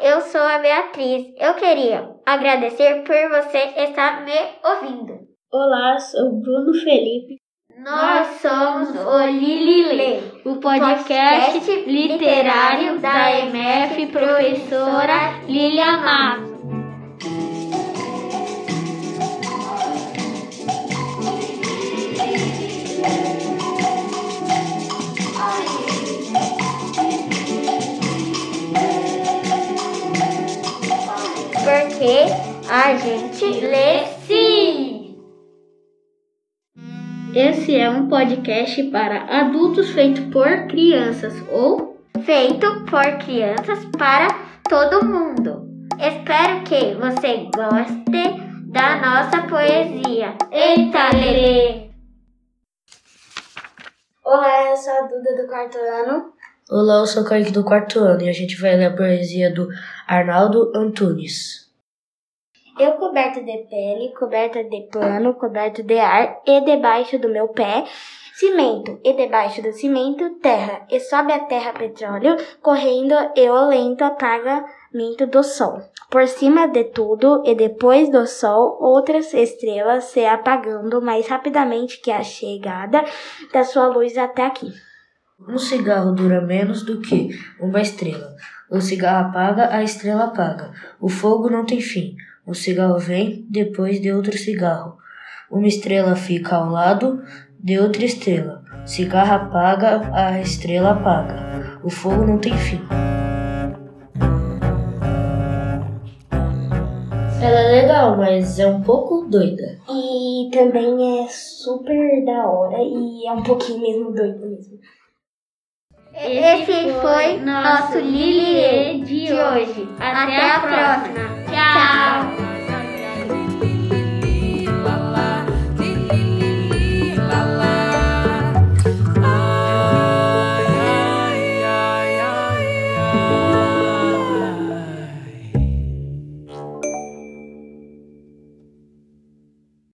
eu sou a Beatriz. Eu queria agradecer por você estar me ouvindo. Olá, sou Bruno Felipe. Nós somos o Lilile, o podcast literário da MF Professora Lilia Matos. Porque a gente lê sim! Esse é um podcast para adultos feito por crianças ou feito por crianças para todo mundo. Espero que você goste da nossa poesia. Eita, Lelê! Olá, eu sou a Duda do quarto ano. Olá, eu sou o Kaique do quarto ano e a gente vai ler a poesia do Arnaldo Antunes. Eu coberta de pele, coberta de pano, coberto de ar, e debaixo do meu pé, cimento, e debaixo do cimento, terra, e sobe a terra petróleo, correndo e o lento apagamento do sol. Por cima de tudo, e depois do sol, outras estrelas se apagando mais rapidamente que a chegada da sua luz até aqui. Um cigarro dura menos do que uma estrela. O cigarro apaga, a estrela apaga. O fogo não tem fim. O cigarro vem depois de outro cigarro. Uma estrela fica ao lado de outra estrela. Cigarro apaga, a estrela apaga. O fogo não tem fim. Ela é legal, mas é um pouco doida. E também é super da hora e é um pouquinho mesmo doido mesmo. Esse foi nosso Liliê de hoje. Até a próxima!